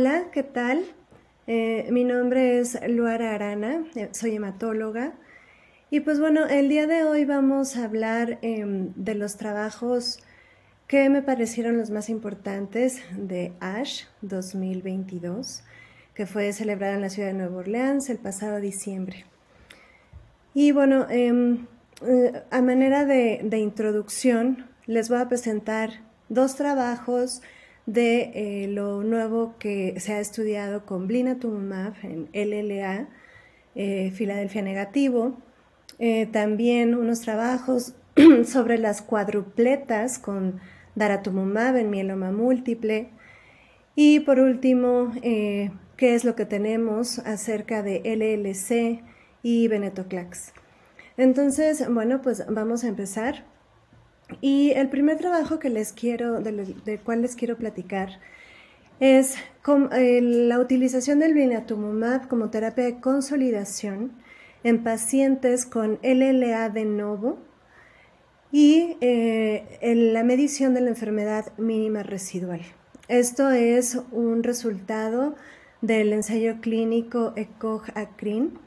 Hola, ¿qué tal? Eh, mi nombre es Luara Arana, eh, soy hematóloga. Y pues bueno, el día de hoy vamos a hablar em, de los trabajos que me parecieron los más importantes de ASH 2022, que fue celebrada en la ciudad de Nueva Orleans el pasado diciembre. Y bueno, em, eh, a manera de, de introducción, les voy a presentar dos trabajos de eh, lo nuevo que se ha estudiado con blinatumomab en LLA, eh, Filadelfia negativo. Eh, también unos trabajos sobre las cuadrupletas con daratumumab en mieloma múltiple. Y por último, qué es lo que tenemos acerca de LLC y venetoclax. Entonces, bueno, pues vamos a empezar. Y el primer trabajo que les quiero, del, cual les quiero platicar es eh, la utilización del blinatumomab como terapia de consolidación en pacientes con LLA de novo y eh, la medición de la enfermedad mínima residual. Esto es un resultado del ensayo clínico ECOG-ACRIN.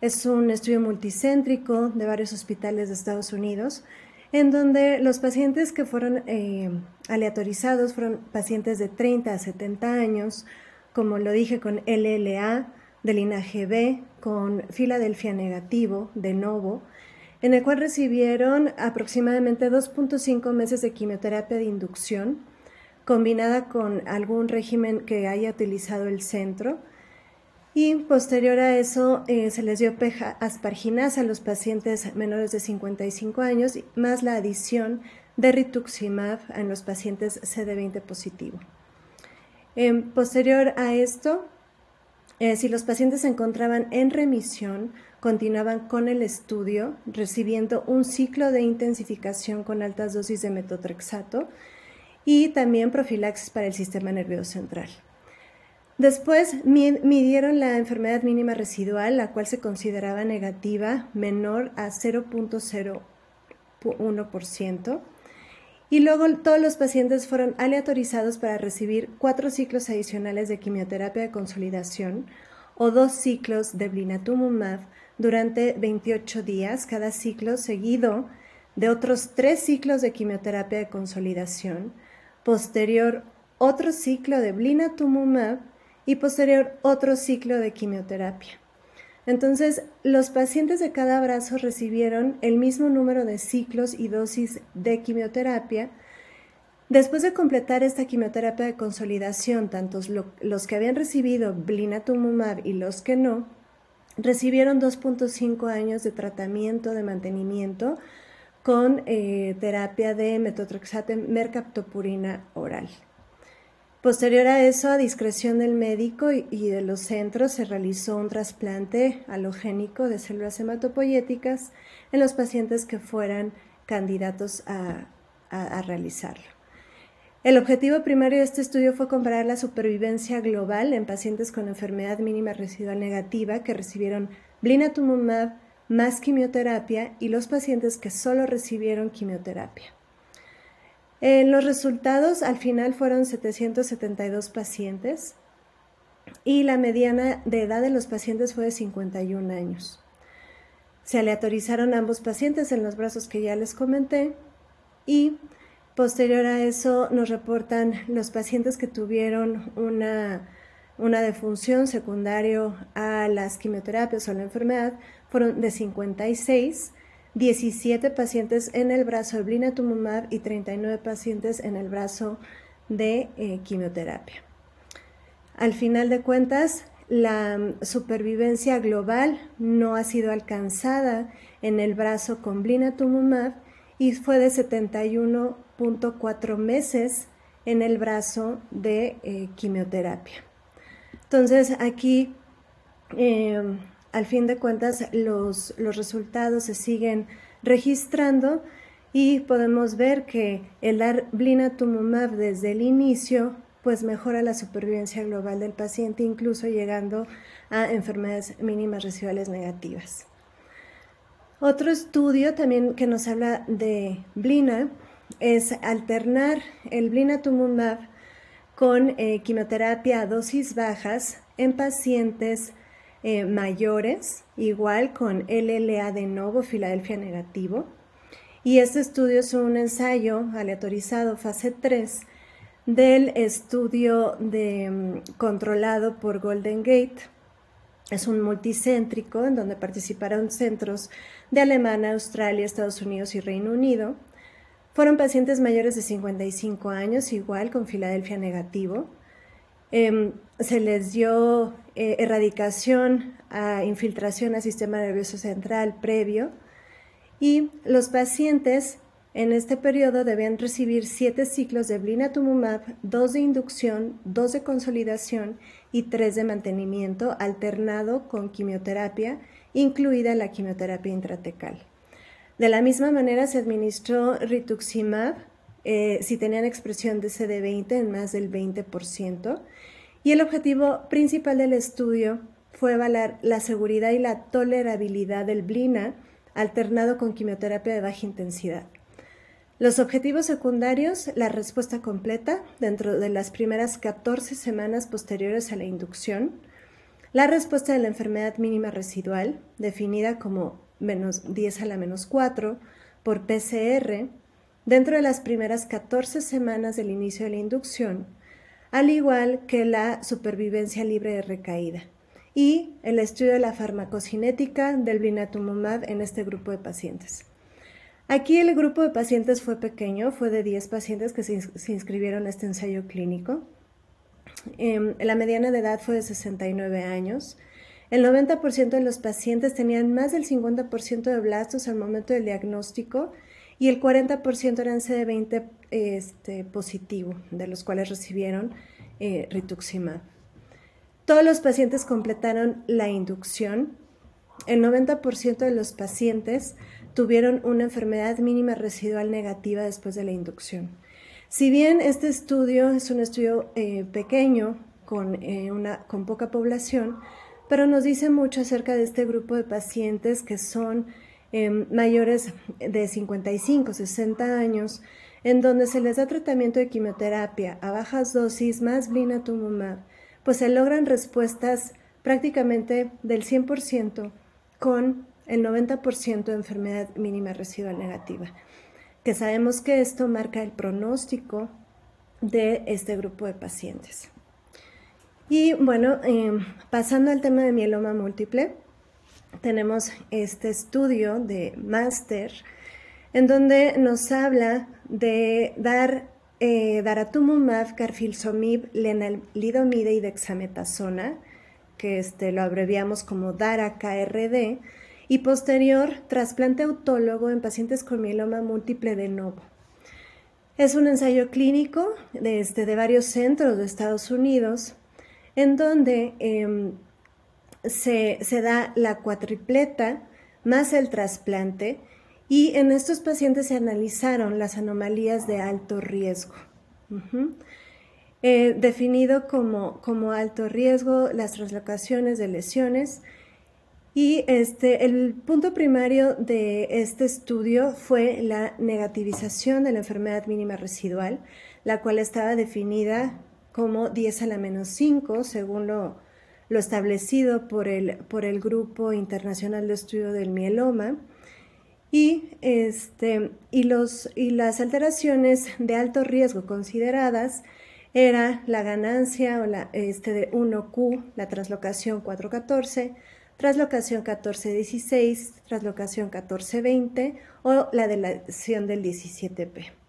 Es un estudio multicéntrico de varios hospitales de Estados Unidos en donde los pacientes que fueron eh, aleatorizados fueron pacientes de 30 a 70 años, como lo dije con LLA de linaje B, con Filadelfia negativo de novo, en el cual recibieron aproximadamente 2.5 meses de quimioterapia de inducción, combinada con algún régimen que haya utilizado el centro, y posterior a eso eh, se les dio peja asparginasa a los pacientes menores de 55 años, más la adición de rituximab en los pacientes CD20 positivo. posterior a esto, eh, si los pacientes se encontraban en remisión, continuaban con el estudio recibiendo un ciclo de intensificación con altas dosis de metotrexato y también profilaxis para el sistema nervioso central. Después midieron la enfermedad mínima residual, la cual se consideraba negativa, menor a 0.01%. Y luego todos los pacientes fueron aleatorizados para recibir cuatro ciclos adicionales de quimioterapia de consolidación o dos ciclos de blinatumomab durante 28 días, cada ciclo seguido de otros tres ciclos de quimioterapia de consolidación, posterior otro ciclo de blinatumomab y posterior otro ciclo de quimioterapia. Entonces, los pacientes de cada brazo recibieron el mismo número de ciclos y dosis de quimioterapia. Después de completar esta quimioterapia de consolidación, tanto los que habían recibido blinatumomab y los que no, recibieron 2.5 años de tratamiento de mantenimiento con eh, terapia de metotrexate mercaptopurina oral. Posterior a eso, a discreción del médico y de los centros, se realizó un trasplante halogénico de células hematopoyéticas en los pacientes que fueran candidatos a, realizarlo. El objetivo primario de este estudio fue comparar la supervivencia global en pacientes con enfermedad mínima residual negativa que recibieron blinatumomab más quimioterapia y los pacientes que solo recibieron quimioterapia. En los resultados al final fueron 772 pacientes y la mediana de edad de los pacientes fue de 51 años. Se aleatorizaron ambos pacientes en los brazos que ya les comenté y posterior a eso nos reportan los pacientes que tuvieron una, una defunción secundario a las quimioterapias o la enfermedad fueron de 56 17 pacientes en el brazo de blinatumomab y 39 pacientes en el brazo de eh, quimioterapia. Al final de cuentas, la mm, supervivencia global no ha sido alcanzada en el brazo con blinatumomab y fue de 71.4 meses en el brazo de eh, quimioterapia. Entonces, aquí em, al fin de cuentas los, resultados se siguen registrando y podemos ver que el dar blinatumomab desde el inicio pues mejora la supervivencia global del paciente, incluso llegando a enfermedades mínimas residuales negativas. Otro estudio también que nos habla de blina es alternar el blinatumomab con eh, quimioterapia a dosis bajas en pacientes eh, mayores, igual con LLA de novo, Filadelfia negativo. Y este estudio es un ensayo aleatorizado fase 3 del estudio de, mm, controlado por Golden Gate. Es un multicéntrico en donde participaron centros de Alemania, Australia, Estados Unidos y Reino Unido. Fueron pacientes mayores de 55 años, igual con Filadelfia negativo. Em, se les dio eh, erradicación a infiltración al sistema nervioso central previo y los pacientes en este periodo debían recibir siete ciclos de blinatumomab, dos de inducción, dos de consolidación y tres de mantenimiento alternado con quimioterapia, incluida la quimioterapia intratecal. De la misma manera se administró rituximab eh, si tenían expresión de CD20 en más del 20%, y el objetivo principal del estudio fue evaluar la seguridad y la tolerabilidad del blina alternado con quimioterapia de baja intensidad. Los objetivos secundarios, la respuesta completa dentro de las primeras 14 semanas posteriores a la inducción, la respuesta de la enfermedad mínima residual, definida como menos 10 a la menos 4 por PCR, dentro de las primeras 14 semanas del inicio de la inducción, al igual que la supervivencia libre de recaída y el estudio de la farmacocinética del blinatumomab en este grupo de pacientes. Aquí el grupo de pacientes fue pequeño, fue de 10 pacientes que se, inscribieron a este ensayo clínico. Em, la mediana de edad fue de 69 años. El 90% de los pacientes tenían más del 50% de blastos al momento del diagnóstico y el 40% eran CD20 este, positivo, de los cuales recibieron eh, rituximab. Todos los pacientes completaron la inducción. El 90% de los pacientes tuvieron una enfermedad mínima residual negativa después de la inducción. Si bien este estudio es un estudio eh, pequeño, con, eh, una, con poca población, pero nos dice mucho acerca de este grupo de pacientes que son Em, mayores de 55, 60 años, en donde se les da tratamiento de quimioterapia a bajas dosis más blinatumomab, pues se logran respuestas prácticamente del 100% con el 90% de enfermedad mínima residual negativa, que sabemos que esto marca el pronóstico de este grupo de pacientes. Y bueno, em, pasando al tema de mieloma múltiple, tenemos este estudio de máster en donde nos habla de dar eh, daratumumab, carfilzomib, lenalidomide y dexametasona, que este, lo abreviamos como DARA-KRD, y posterior trasplante autólogo en pacientes con mieloma múltiple de novo. Es un ensayo clínico de, este, de varios centros de Estados Unidos, en donde em, se, da la cuatripleta más el trasplante y en estos pacientes se analizaron las anomalías de alto riesgo. Eh, definido como, como, alto riesgo las translocaciones de lesiones. Y este, el punto primario de este estudio fue la negativización de la enfermedad mínima residual, la cual estaba definida como 10 a la menos 5, según lo, lo establecido por el, por el Grupo Internacional de Estudio del Mieloma. Y, este, y, los, y las alteraciones de alto riesgo consideradas era la ganancia o la, este, de 1Q, la translocación 414, translocación 1416, translocación 1420 o la delación del 17P.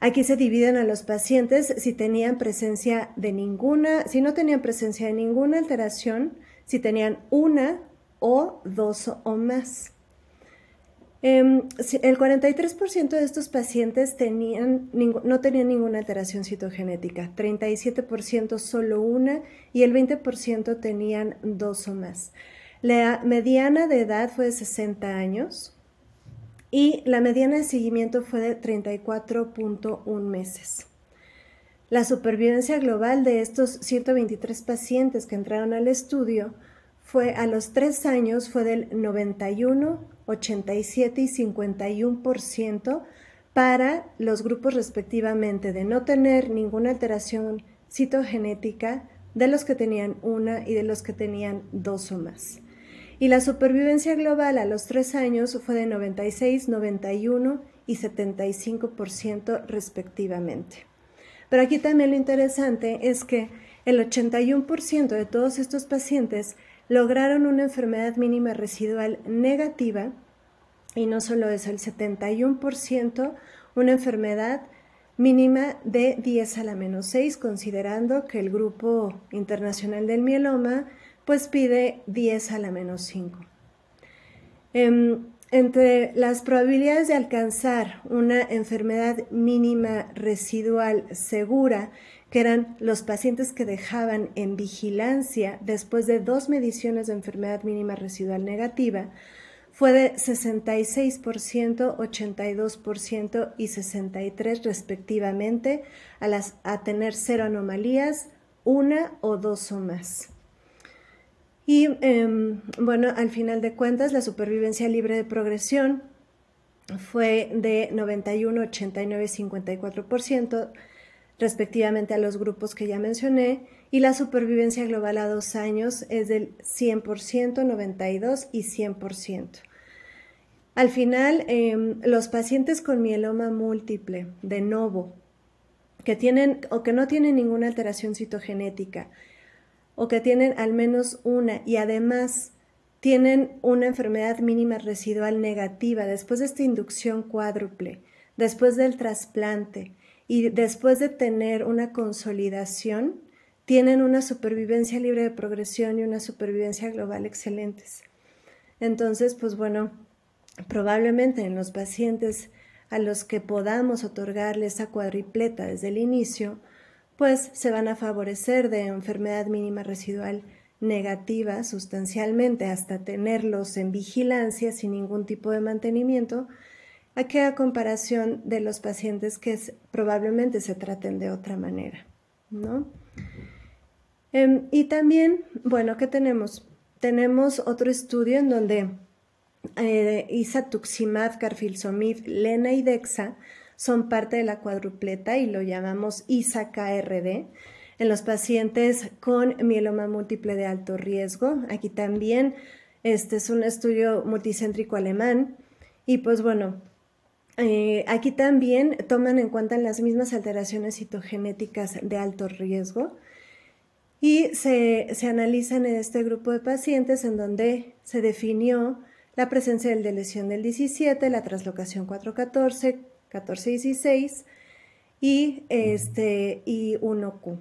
Aquí se dividen a los pacientes si tenían presencia de ninguna, si no tenían presencia de ninguna alteración, si tenían una o dos o más. Em, el 43% de estos pacientes no tenían ninguna alteración citogenética, 37% solo una y el 20% tenían dos o más. La mediana de edad fue de 60 años y la mediana de seguimiento fue de 34.1 meses. La supervivencia global de estos 123 pacientes que entraron al estudio fue a los tres años fue del 91, 87 y 51% para los grupos respectivamente de no tener ninguna alteración citogenética de los que tenían una y de los que tenían dos o más. Y la supervivencia global a los tres años fue de 96, 91 y 75% respectivamente. Pero aquí también lo interesante es que el 81% de todos estos pacientes lograron una enfermedad mínima residual negativa y no solo eso, el 71% una enfermedad mínima de 10 a la menos 6, considerando que el Grupo Internacional del Mieloma pues pide 10 a la menos 5. Em, entre las probabilidades de alcanzar una enfermedad mínima residual segura, que eran los pacientes que dejaban en vigilancia después de dos mediciones de enfermedad mínima residual negativa, fue de 66%, 82% y 63% respectivamente a, a tener cero anomalías, una o dos o más. Y em, bueno, al final de cuentas, la supervivencia libre de progresión fue de 91, 89 y 54% respectivamente a los grupos que ya mencioné, y la supervivencia global a dos años es del 100%, 92 y 100%. Al final, em, los pacientes con mieloma múltiple de novo, que tienen o que no tienen ninguna alteración citogenética, o que tienen al menos una y además tienen una enfermedad mínima residual negativa después de esta inducción cuádruple, después del trasplante y después de tener una consolidación, tienen una supervivencia libre de progresión y una supervivencia global excelentes. Entonces, pues bueno, Probablemente en los pacientes a los que podamos otorgarle esa cuadripleta desde el inicio, pues se van a favorecer de enfermedad mínima residual negativa sustancialmente hasta tenerlos en vigilancia sin ningún tipo de mantenimiento, a que comparación de los pacientes que probablemente se traten de otra manera, ¿no? Em, y también, bueno, ¿qué tenemos? Tenemos otro estudio en donde eh, isatuximab, carfilzomib, lena y dexa son parte de la cuadrupleta y lo llamamos ISA-KRD en los pacientes con mieloma múltiple de alto riesgo. Aquí también este es un estudio multicéntrico alemán y pues bueno, eh, aquí también toman en cuenta las mismas alteraciones citogenéticas de alto riesgo y se, se analizan en este grupo de pacientes en donde se definió la presencia del de lesión del 17, la traslocación 414, 1416 y, este, y 1Q.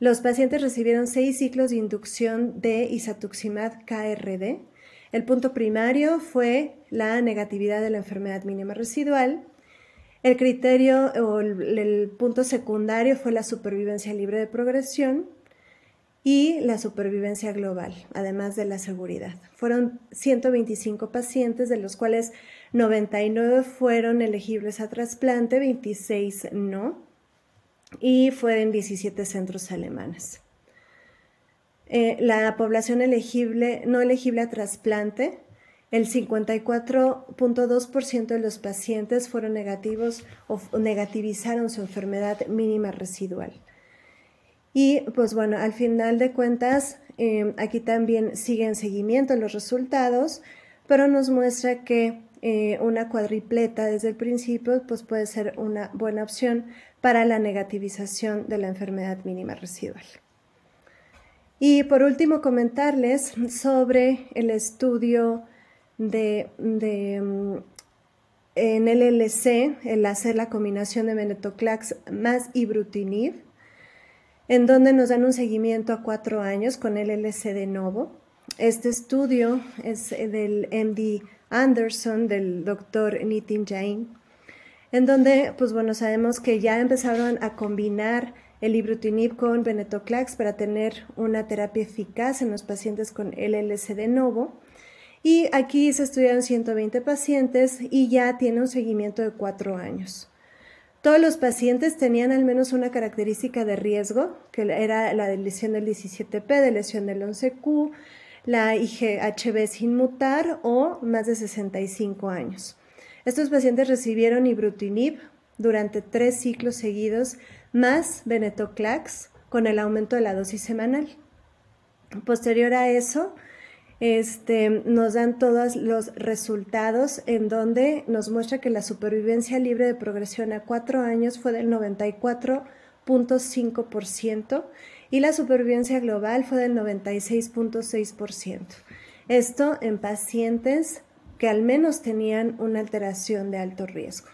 Los pacientes recibieron seis ciclos de inducción de isatuximab KRD. El punto primario fue la negatividad de la enfermedad mínima residual. El criterio o el punto secundario fue la supervivencia libre de progresión y la supervivencia global, además de la seguridad. Fueron 125 pacientes, de los cuales 99 fueron elegibles a trasplante, 26 no, y fueron 17 centros alemanes. Eh, la población elegible, no elegible a trasplante, el 54.2% de los pacientes fueron negativos o negativizaron su enfermedad mínima residual. Y pues bueno, al final de cuentas, em, aquí también siguen seguimiento los resultados, pero nos muestra que eh, una cuadripleta desde el principio pues puede ser una buena opción para la negativización de la enfermedad mínima residual. Y por último, comentarles sobre el estudio de, de em, en el LLC, el hacer la combinación de venetoclax más ibrutinib en donde nos dan un seguimiento a cuatro años con el LC de Novo. Este estudio es del MD Anderson, del doctor Nitin Jain, en donde, pues bueno, sabemos que ya empezaron a combinar el ibrutinib con venetoclax para tener una terapia eficaz en los pacientes con LLC de novo. Y aquí se estudiaron 120 pacientes y ya tiene un seguimiento de cuatro años. Todos los pacientes tenían al menos una característica de riesgo, que era la de lesión del 17P, de lesión del 11Q, la IGHB sin mutar o más de 65 años. Estos pacientes recibieron ibrutinib durante tres ciclos seguidos más venetoclax con el aumento de la dosis semanal. Posterior a eso, este, nos dan todos los resultados en donde nos muestra que la supervivencia libre de progresión a cuatro años fue del 94.5% y la supervivencia global fue del 96.6%. Esto en pacientes que al menos tenían una alteración de alto riesgo.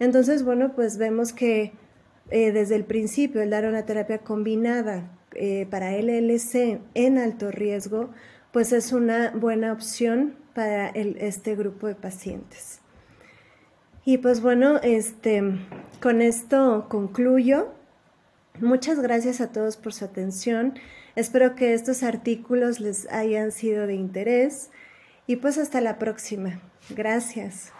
Entonces, bueno, pues vemos que eh, desde el principio el dar una terapia combinada eh, para LLC en alto riesgo, pues es una buena opción para este grupo de pacientes. Y pues bueno, este, con esto concluyo. Muchas gracias a todos por su atención. Espero que estos artículos les hayan sido de interés y pues hasta la próxima. Gracias.